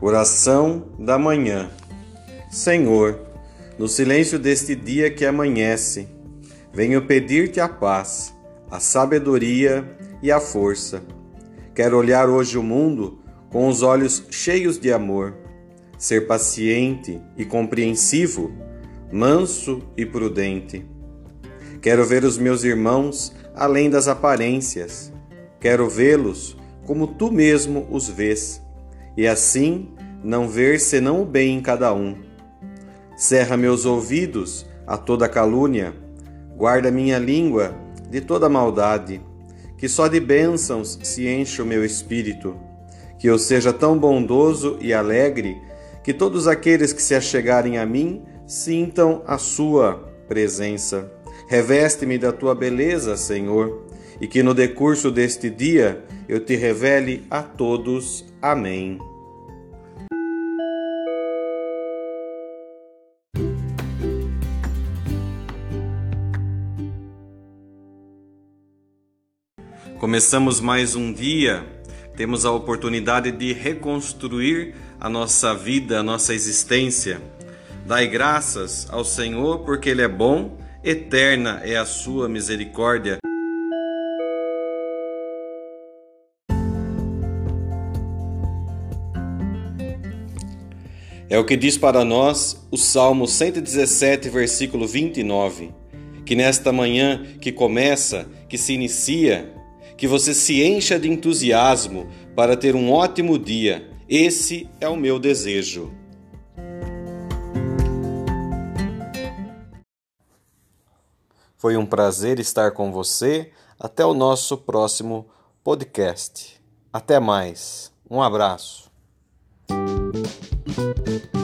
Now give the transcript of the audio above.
Oração da manhã. Senhor, no silêncio deste dia que amanhece, venho pedir-te a paz, a sabedoria e a força. Quero olhar hoje o mundo com os olhos cheios de amor, ser paciente e compreensivo, manso e prudente. Quero ver os meus irmãos além das aparências. Quero vê-los como tu mesmo os vês e assim não ver senão o bem em cada um. Cerra meus ouvidos a toda calúnia, guarda minha língua de toda maldade, que só de bênçãos se enche o meu espírito, que eu seja tão bondoso e alegre que todos aqueles que se achegarem a mim sintam a sua presença. Reveste-me da tua beleza, Senhor, e que no decurso deste dia eu te revele a todos. Amém. Começamos mais um dia, temos a oportunidade de reconstruir a nossa vida, a nossa existência. Dai graças ao Senhor porque Ele é bom, eterna é a sua misericórdia. É o que diz para nós o Salmo 117, versículo 29. Que nesta manhã que começa, que se inicia, que você se encha de entusiasmo para ter um ótimo dia. Esse é o meu desejo. Foi um prazer estar com você. Até o nosso próximo podcast. Até mais. Um abraço. Thank you.